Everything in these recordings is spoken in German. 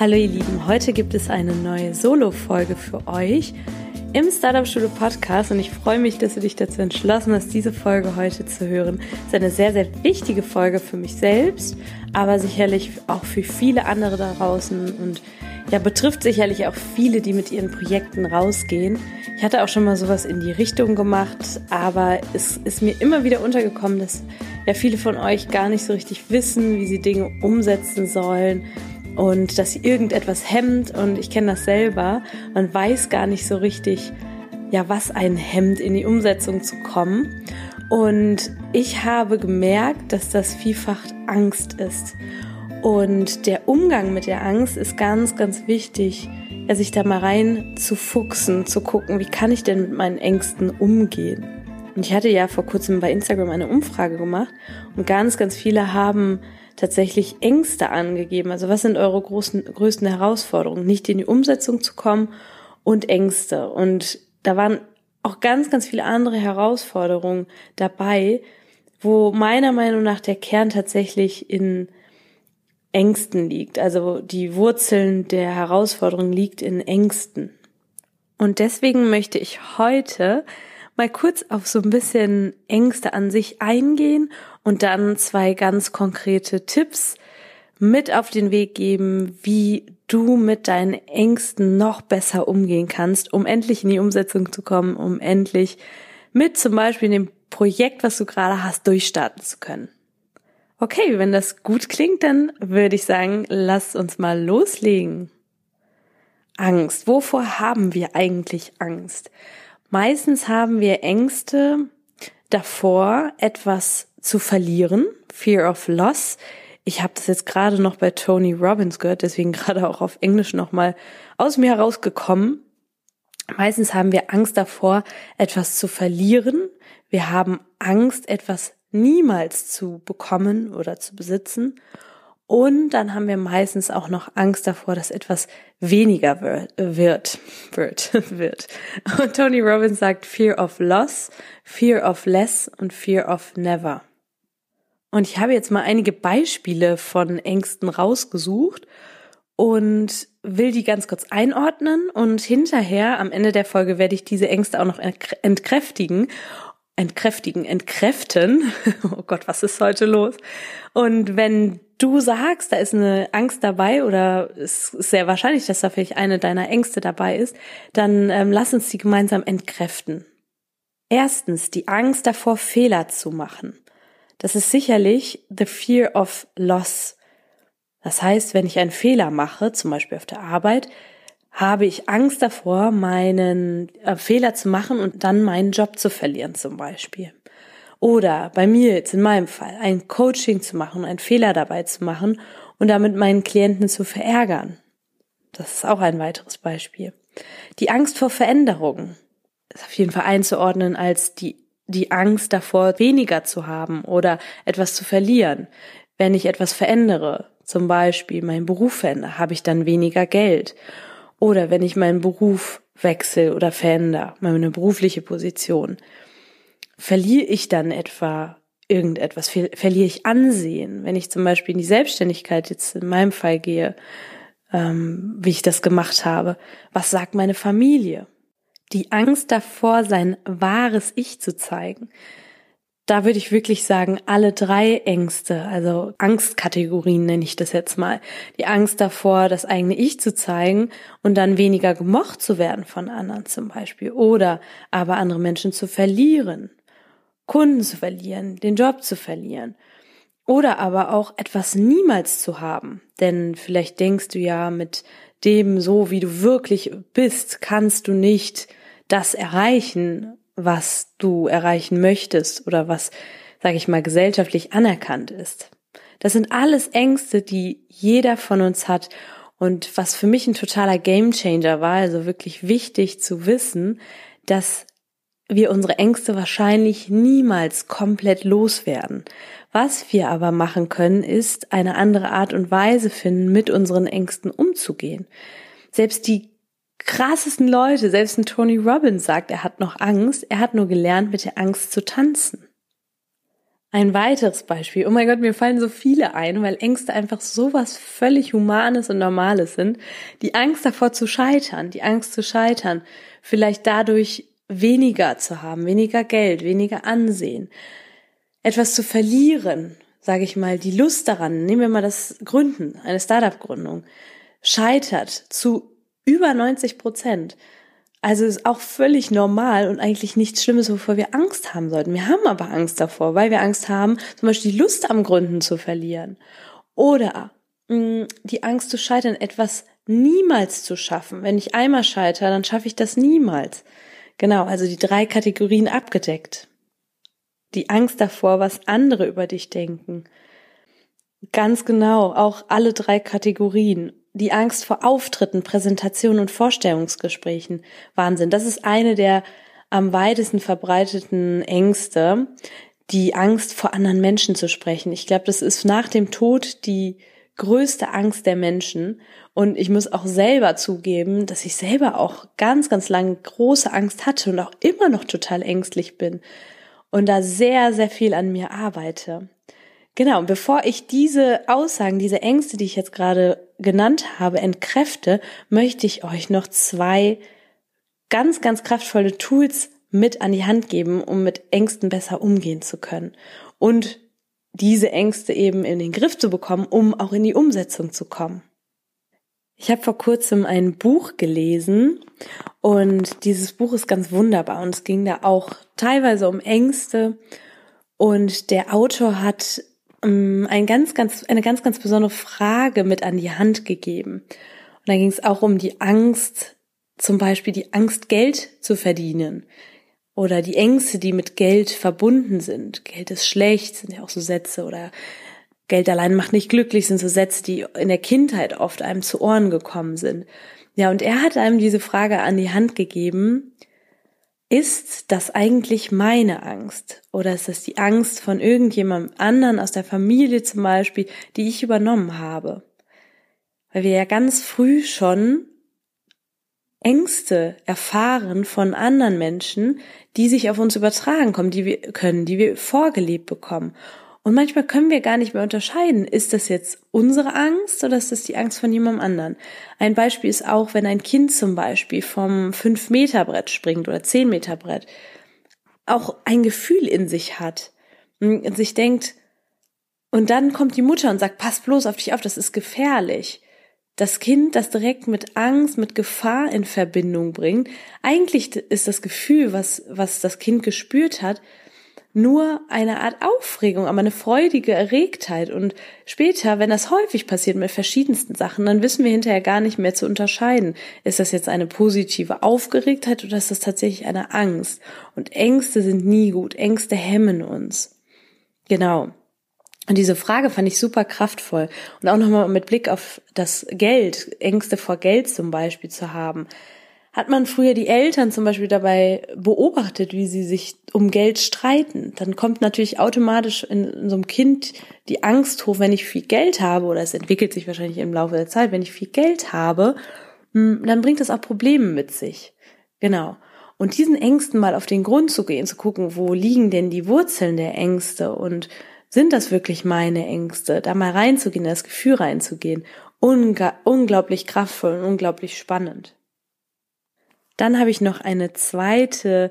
Hallo ihr Lieben, heute gibt es eine neue Solo-Folge für euch im Startup Schule Podcast und ich freue mich, dass du dich dazu entschlossen hast, diese Folge heute zu hören. Es ist eine sehr, sehr wichtige Folge für mich selbst, aber sicherlich auch für viele andere da draußen und ja, betrifft sicherlich auch viele, die mit ihren Projekten rausgehen. Ich hatte auch schon mal sowas in die Richtung gemacht, aber es ist mir immer wieder untergekommen, dass ja viele von euch gar nicht so richtig wissen, wie sie Dinge umsetzen sollen und dass sie irgendetwas hemmt und ich kenne das selber. Man weiß gar nicht so richtig, ja, was einen hemmt, in die Umsetzung zu kommen. Und ich habe gemerkt, dass das vielfach Angst ist. Und der Umgang mit der Angst ist ganz, ganz wichtig, ja, sich da mal rein zu fuchsen, zu gucken, wie kann ich denn mit meinen Ängsten umgehen. Und ich hatte ja vor kurzem bei Instagram eine Umfrage gemacht und ganz, ganz viele haben tatsächlich Ängste angegeben. Also was sind eure großen, größten Herausforderungen? Nicht in die Umsetzung zu kommen und Ängste. Und da waren auch ganz, ganz viele andere Herausforderungen dabei, wo meiner Meinung nach der Kern tatsächlich in Ängsten liegt. Also die Wurzeln der Herausforderung liegt in Ängsten. Und deswegen möchte ich heute mal kurz auf so ein bisschen Ängste an sich eingehen und dann zwei ganz konkrete Tipps mit auf den Weg geben, wie du mit deinen Ängsten noch besser umgehen kannst, um endlich in die Umsetzung zu kommen, um endlich mit zum Beispiel dem Projekt, was du gerade hast, durchstarten zu können. Okay, wenn das gut klingt, dann würde ich sagen, lass uns mal loslegen. Angst. Wovor haben wir eigentlich Angst? Meistens haben wir Ängste davor, etwas zu verlieren, Fear of Loss. Ich habe das jetzt gerade noch bei Tony Robbins gehört, deswegen gerade auch auf Englisch nochmal aus mir herausgekommen. Meistens haben wir Angst davor, etwas zu verlieren. Wir haben Angst, etwas niemals zu bekommen oder zu besitzen. Und dann haben wir meistens auch noch Angst davor, dass etwas weniger wird, wird, wird, wird. Und Tony Robbins sagt Fear of Loss, Fear of Less und Fear of Never. Und ich habe jetzt mal einige Beispiele von Ängsten rausgesucht und will die ganz kurz einordnen und hinterher am Ende der Folge werde ich diese Ängste auch noch entkräftigen entkräftigen, entkräften. Oh Gott, was ist heute los? Und wenn du sagst, da ist eine Angst dabei oder es ist sehr wahrscheinlich, dass da vielleicht eine deiner Ängste dabei ist, dann ähm, lass uns die gemeinsam entkräften. Erstens, die Angst davor, Fehler zu machen. Das ist sicherlich the fear of loss. Das heißt, wenn ich einen Fehler mache, zum Beispiel auf der Arbeit, habe ich Angst davor, meinen äh, Fehler zu machen und dann meinen Job zu verlieren zum Beispiel. Oder bei mir jetzt in meinem Fall ein Coaching zu machen, einen Fehler dabei zu machen und damit meinen Klienten zu verärgern. Das ist auch ein weiteres Beispiel. Die Angst vor Veränderungen ist auf jeden Fall einzuordnen als die, die Angst davor, weniger zu haben oder etwas zu verlieren. Wenn ich etwas verändere, zum Beispiel meinen Beruf verändere, habe ich dann weniger Geld oder wenn ich meinen Beruf wechsle oder verändere, meine berufliche Position, verliere ich dann etwa irgendetwas, verliere ich Ansehen, wenn ich zum Beispiel in die Selbstständigkeit jetzt in meinem Fall gehe, ähm, wie ich das gemacht habe, was sagt meine Familie? Die Angst davor, sein wahres Ich zu zeigen da würde ich wirklich sagen, alle drei Ängste, also Angstkategorien nenne ich das jetzt mal. Die Angst davor, das eigene Ich zu zeigen und dann weniger gemocht zu werden von anderen zum Beispiel. Oder aber andere Menschen zu verlieren, Kunden zu verlieren, den Job zu verlieren. Oder aber auch etwas niemals zu haben. Denn vielleicht denkst du ja, mit dem so wie du wirklich bist, kannst du nicht das erreichen, was du erreichen möchtest oder was, sage ich mal, gesellschaftlich anerkannt ist. Das sind alles Ängste, die jeder von uns hat Und was für mich ein totaler Gamechanger war, also wirklich wichtig zu wissen, dass wir unsere Ängste wahrscheinlich niemals komplett loswerden. Was wir aber machen können, ist eine andere Art und Weise finden, mit unseren Ängsten umzugehen. Selbst die krassesten Leute, selbst ein Tony Robbins sagt, er hat noch Angst, er hat nur gelernt, mit der Angst zu tanzen. Ein weiteres Beispiel. Oh mein Gott, mir fallen so viele ein, weil Ängste einfach sowas völlig Humanes und Normales sind. Die Angst davor zu scheitern, die Angst zu scheitern, vielleicht dadurch weniger zu haben, weniger Geld, weniger Ansehen, etwas zu verlieren, sage ich mal, die Lust daran, nehmen wir mal das Gründen, eine Startup-Gründung, scheitert zu über 90 Prozent. Also ist auch völlig normal und eigentlich nichts Schlimmes, wovor wir Angst haben sollten. Wir haben aber Angst davor, weil wir Angst haben, zum Beispiel die Lust am Gründen zu verlieren. Oder mh, die Angst zu scheitern, etwas niemals zu schaffen. Wenn ich einmal scheitere, dann schaffe ich das niemals. Genau, also die drei Kategorien abgedeckt. Die Angst davor, was andere über dich denken. Ganz genau, auch alle drei Kategorien die Angst vor Auftritten, Präsentationen und Vorstellungsgesprächen. Wahnsinn. Das ist eine der am weitesten verbreiteten Ängste, die Angst vor anderen Menschen zu sprechen. Ich glaube, das ist nach dem Tod die größte Angst der Menschen. Und ich muss auch selber zugeben, dass ich selber auch ganz, ganz lange große Angst hatte und auch immer noch total ängstlich bin und da sehr, sehr viel an mir arbeite. Genau, und bevor ich diese Aussagen, diese Ängste, die ich jetzt gerade genannt habe, entkräfte, möchte ich euch noch zwei ganz, ganz kraftvolle Tools mit an die Hand geben, um mit Ängsten besser umgehen zu können und diese Ängste eben in den Griff zu bekommen, um auch in die Umsetzung zu kommen. Ich habe vor kurzem ein Buch gelesen und dieses Buch ist ganz wunderbar und es ging da auch teilweise um Ängste und der Autor hat ein ganz, ganz, eine ganz, ganz besondere Frage mit an die Hand gegeben. Und da ging es auch um die Angst, zum Beispiel die Angst, Geld zu verdienen. Oder die Ängste, die mit Geld verbunden sind. Geld ist schlecht, sind ja auch so Sätze. Oder Geld allein macht nicht glücklich, sind so Sätze, die in der Kindheit oft einem zu Ohren gekommen sind. Ja, und er hat einem diese Frage an die Hand gegeben, ist das eigentlich meine Angst? Oder ist das die Angst von irgendjemandem anderen aus der Familie zum Beispiel, die ich übernommen habe? Weil wir ja ganz früh schon Ängste erfahren von anderen Menschen, die sich auf uns übertragen kommen, die wir können, die wir vorgelebt bekommen. Und manchmal können wir gar nicht mehr unterscheiden, ist das jetzt unsere Angst oder ist das die Angst von jemandem anderen? Ein Beispiel ist auch, wenn ein Kind zum Beispiel vom 5-Meter-Brett springt oder 10-Meter-Brett, auch ein Gefühl in sich hat und sich denkt, und dann kommt die Mutter und sagt, pass bloß auf dich auf, das ist gefährlich. Das Kind, das direkt mit Angst, mit Gefahr in Verbindung bringt. Eigentlich ist das Gefühl, was, was das Kind gespürt hat, nur eine Art Aufregung, aber eine freudige Erregtheit. Und später, wenn das häufig passiert mit verschiedensten Sachen, dann wissen wir hinterher gar nicht mehr zu unterscheiden. Ist das jetzt eine positive Aufgeregtheit oder ist das tatsächlich eine Angst? Und Ängste sind nie gut. Ängste hemmen uns. Genau. Und diese Frage fand ich super kraftvoll. Und auch nochmal mit Blick auf das Geld, Ängste vor Geld zum Beispiel zu haben hat man früher die Eltern zum Beispiel dabei beobachtet, wie sie sich um Geld streiten. Dann kommt natürlich automatisch in, so einem Kind die Angst hoch, wenn ich viel Geld habe, oder es entwickelt sich wahrscheinlich im Laufe der Zeit, wenn ich viel Geld habe, hm, dann bringt das auch Probleme mit sich. Genau. Und diesen Ängsten mal auf den Grund zu gehen, zu gucken, wo liegen denn die Wurzeln der Ängste und sind das wirklich meine Ängste? Da mal reinzugehen, das Gefühl reinzugehen. Unglaublich kraftvoll und unglaublich spannend. Dann habe ich noch eine zweite,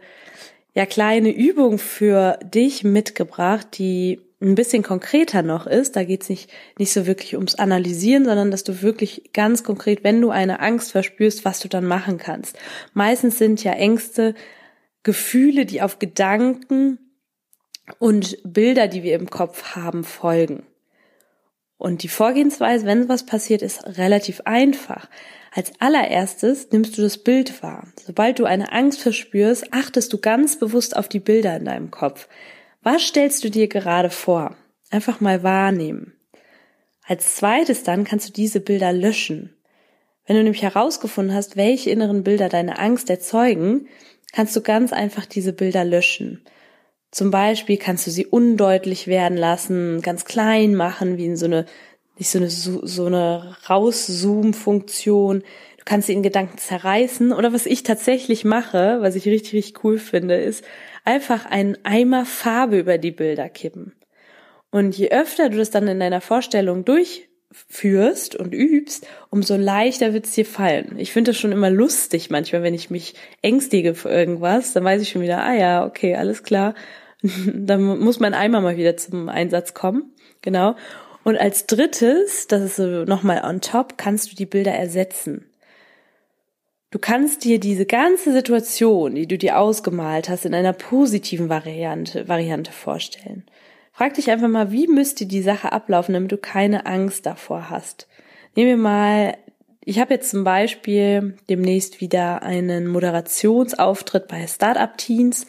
ja, kleine Übung für dich mitgebracht, die ein bisschen konkreter noch ist. Da geht es nicht, nicht so wirklich ums Analysieren, sondern dass du wirklich ganz konkret, wenn du eine Angst verspürst, was du dann machen kannst. Meistens sind ja Ängste Gefühle, die auf Gedanken und Bilder, die wir im Kopf haben, folgen. Und die Vorgehensweise, wenn was passiert, ist relativ einfach. Als allererstes nimmst du das Bild wahr. Sobald du eine Angst verspürst, achtest du ganz bewusst auf die Bilder in deinem Kopf. Was stellst du dir gerade vor? Einfach mal wahrnehmen. Als zweites dann kannst du diese Bilder löschen. Wenn du nämlich herausgefunden hast, welche inneren Bilder deine Angst erzeugen, kannst du ganz einfach diese Bilder löschen. Zum Beispiel kannst du sie undeutlich werden lassen, ganz klein machen, wie in so eine, nicht so eine, so eine Rauszoom-Funktion. Du kannst sie in Gedanken zerreißen. Oder was ich tatsächlich mache, was ich richtig, richtig cool finde, ist einfach einen Eimer Farbe über die Bilder kippen. Und je öfter du das dann in deiner Vorstellung durchführst und übst, umso leichter wird es dir fallen. Ich finde das schon immer lustig manchmal, wenn ich mich ängstige für irgendwas, dann weiß ich schon wieder, ah ja, okay, alles klar. dann muss mein Eimer mal wieder zum Einsatz kommen. Genau. Und als drittes, das ist so nochmal on top, kannst du die Bilder ersetzen. Du kannst dir diese ganze Situation, die du dir ausgemalt hast, in einer positiven Variante, Variante vorstellen. Frag dich einfach mal, wie müsste die Sache ablaufen, damit du keine Angst davor hast. Nehmen wir mal, ich habe jetzt zum Beispiel demnächst wieder einen Moderationsauftritt bei Startup Teens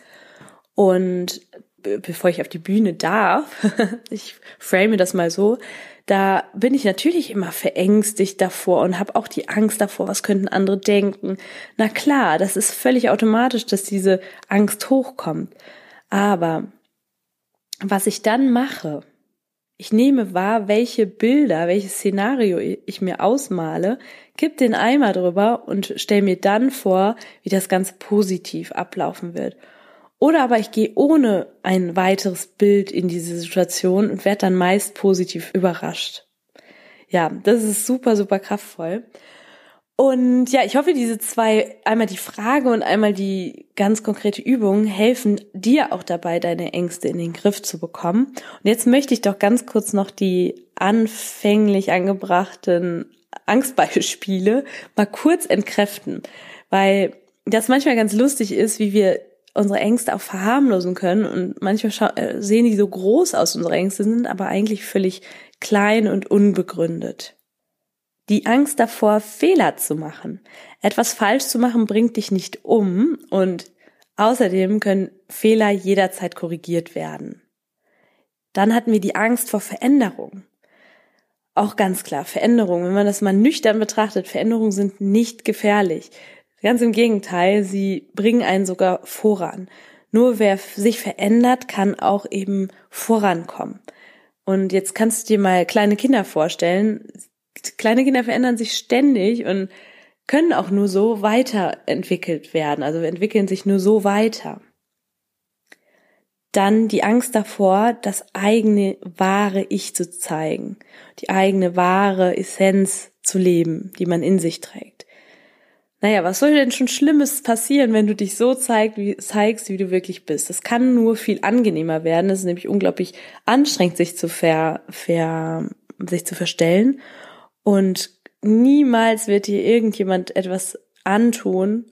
und bevor ich auf die Bühne darf, ich frame das mal so, da bin ich natürlich immer verängstigt davor und habe auch die Angst davor, was könnten andere denken. Na klar, das ist völlig automatisch, dass diese Angst hochkommt. Aber was ich dann mache, ich nehme wahr, welche Bilder, welches Szenario ich mir ausmale, kipp den Eimer drüber und stell mir dann vor, wie das Ganze positiv ablaufen wird. Oder aber ich gehe ohne ein weiteres Bild in diese Situation und werde dann meist positiv überrascht. Ja, das ist super, super kraftvoll. Und ja, ich hoffe, diese zwei, einmal die Frage und einmal die ganz konkrete Übung helfen dir auch dabei, deine Ängste in den Griff zu bekommen. Und jetzt möchte ich doch ganz kurz noch die anfänglich angebrachten Angstbeispiele mal kurz entkräften, weil das manchmal ganz lustig ist, wie wir unsere Ängste auch verharmlosen können und manchmal äh, sehen die so groß aus, unsere Ängste sind aber eigentlich völlig klein und unbegründet. Die Angst davor, Fehler zu machen. Etwas falsch zu machen bringt dich nicht um und außerdem können Fehler jederzeit korrigiert werden. Dann hatten wir die Angst vor Veränderung. Auch ganz klar, Veränderungen, wenn man das mal nüchtern betrachtet, Veränderungen sind nicht gefährlich. Ganz im Gegenteil, sie bringen einen sogar voran. Nur wer sich verändert, kann auch eben vorankommen. Und jetzt kannst du dir mal kleine Kinder vorstellen kleine Kinder verändern sich ständig und können auch nur so weiterentwickelt werden, also entwickeln sich nur so weiter. Dann die Angst davor, das eigene wahre Ich zu zeigen, die eigene wahre Essenz zu leben, die man in sich trägt. Naja, was soll denn schon Schlimmes passieren, wenn du dich so zeigst, wie, zeigst, wie du wirklich bist? Das kann nur viel angenehmer werden. Es ist nämlich unglaublich anstrengend, sich zu ver, ver, sich zu verstellen. Und niemals wird dir irgendjemand etwas antun,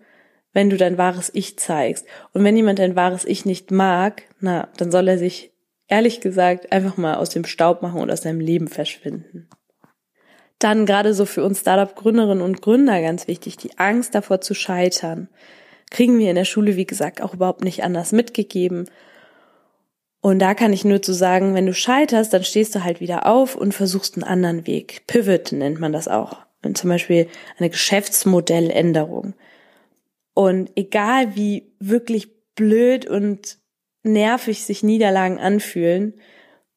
wenn du dein wahres Ich zeigst. Und wenn jemand dein wahres Ich nicht mag, na, dann soll er sich ehrlich gesagt einfach mal aus dem Staub machen und aus seinem Leben verschwinden. Dann gerade so für uns Startup-Gründerinnen und Gründer ganz wichtig, die Angst davor zu scheitern. Kriegen wir in der Schule, wie gesagt, auch überhaupt nicht anders mitgegeben. Und da kann ich nur zu sagen, wenn du scheiterst, dann stehst du halt wieder auf und versuchst einen anderen Weg. Pivot nennt man das auch. Und zum Beispiel eine Geschäftsmodelländerung. Und egal wie wirklich blöd und nervig sich Niederlagen anfühlen,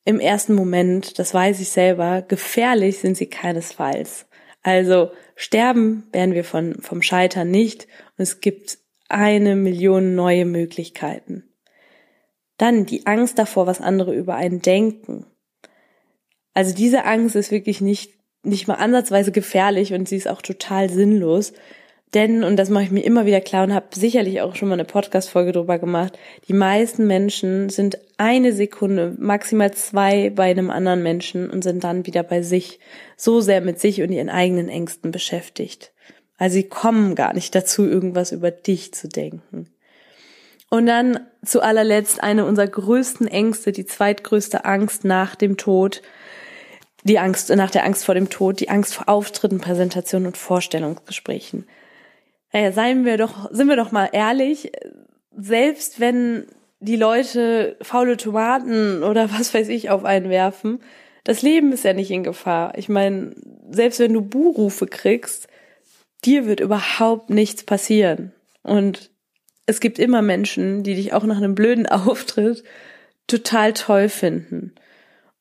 im ersten Moment, das weiß ich selber, gefährlich sind sie keinesfalls. Also sterben werden wir von, vom Scheitern nicht und es gibt eine Million neue Möglichkeiten. Dann die Angst davor, was andere über einen denken. Also diese Angst ist wirklich nicht, nicht mal ansatzweise gefährlich und sie ist auch total sinnlos. Denn, und das mache ich mir immer wieder klar und habe sicherlich auch schon mal eine Podcast-Folge drüber gemacht, die meisten Menschen sind eine Sekunde, maximal zwei bei einem anderen Menschen und sind dann wieder bei sich, so sehr mit sich und ihren eigenen Ängsten beschäftigt. Also sie kommen gar nicht dazu, irgendwas über dich zu denken. Und dann zu allerletzt eine unserer größten Ängste, die zweitgrößte Angst nach dem Tod, die Angst nach der Angst vor dem Tod, die Angst vor Auftritten, Präsentationen und Vorstellungsgesprächen. Naja, seien wir doch, sind wir doch mal ehrlich, selbst wenn die Leute faule Tomaten oder was weiß ich auf einen werfen, das Leben ist ja nicht in Gefahr. Ich meine, selbst wenn du Buhrufe kriegst, dir wird überhaupt nichts passieren. Und es gibt immer Menschen, die dich auch nach einem blöden Auftritt total toll finden.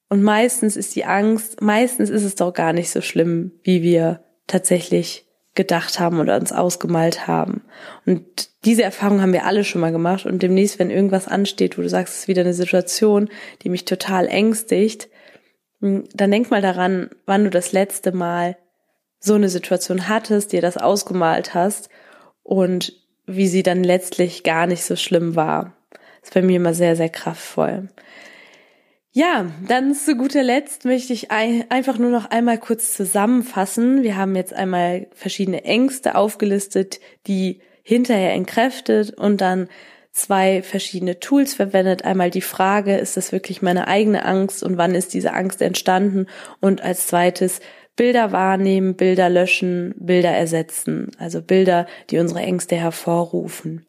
Und meistens ist die Angst, meistens ist es doch gar nicht so schlimm, wie wir tatsächlich gedacht haben oder uns ausgemalt haben. Und diese Erfahrung haben wir alle schon mal gemacht. Und demnächst, wenn irgendwas ansteht, wo du sagst, es ist wieder eine Situation, die mich total ängstigt, hm, dann denk mal daran, wann du das letzte Mal so eine Situation hattest, dir das ausgemalt hast und wie sie dann letztlich gar nicht so schlimm war. Das ist bei mir immer sehr, sehr kraftvoll. Ja, dann zu guter Letzt möchte ich einfach nur noch einmal kurz zusammenfassen. Wir haben jetzt einmal verschiedene Ängste aufgelistet, die hinterher entkräftet und dann zwei verschiedene Tools verwendet. Einmal die Frage, ist das wirklich meine eigene Angst und wann ist diese Angst entstanden? Und als zweites Bilder wahrnehmen, Bilder löschen, Bilder ersetzen. Also Bilder, die unsere Ängste hervorrufen.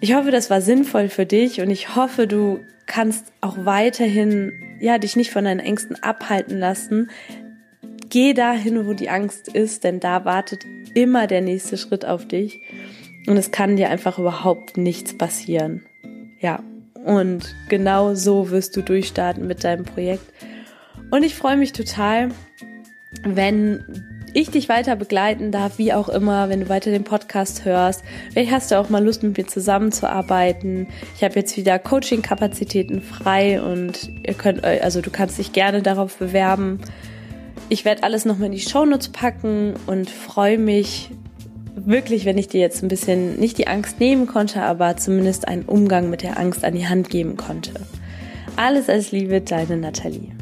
Ich hoffe, das war sinnvoll für dich und ich hoffe, du kannst auch weiterhin, ja, dich nicht von deinen Ängsten abhalten lassen. Geh dahin, wo die Angst ist, denn da wartet immer der nächste Schritt auf dich und es kann dir einfach überhaupt nichts passieren. Ja, und genau so wirst du durchstarten mit deinem Projekt. Und ich freue mich total, wenn ich dich weiter begleiten darf, wie auch immer, wenn du weiter den Podcast hörst. Vielleicht hast du auch mal Lust, mit mir zusammenzuarbeiten. Ich habe jetzt wieder Coaching-Kapazitäten frei und ihr könnt, also du kannst dich gerne darauf bewerben. Ich werde alles nochmal in die Shownotes packen und freue mich wirklich, wenn ich dir jetzt ein bisschen nicht die Angst nehmen konnte, aber zumindest einen Umgang mit der Angst an die Hand geben konnte. Alles als Liebe, deine Nathalie.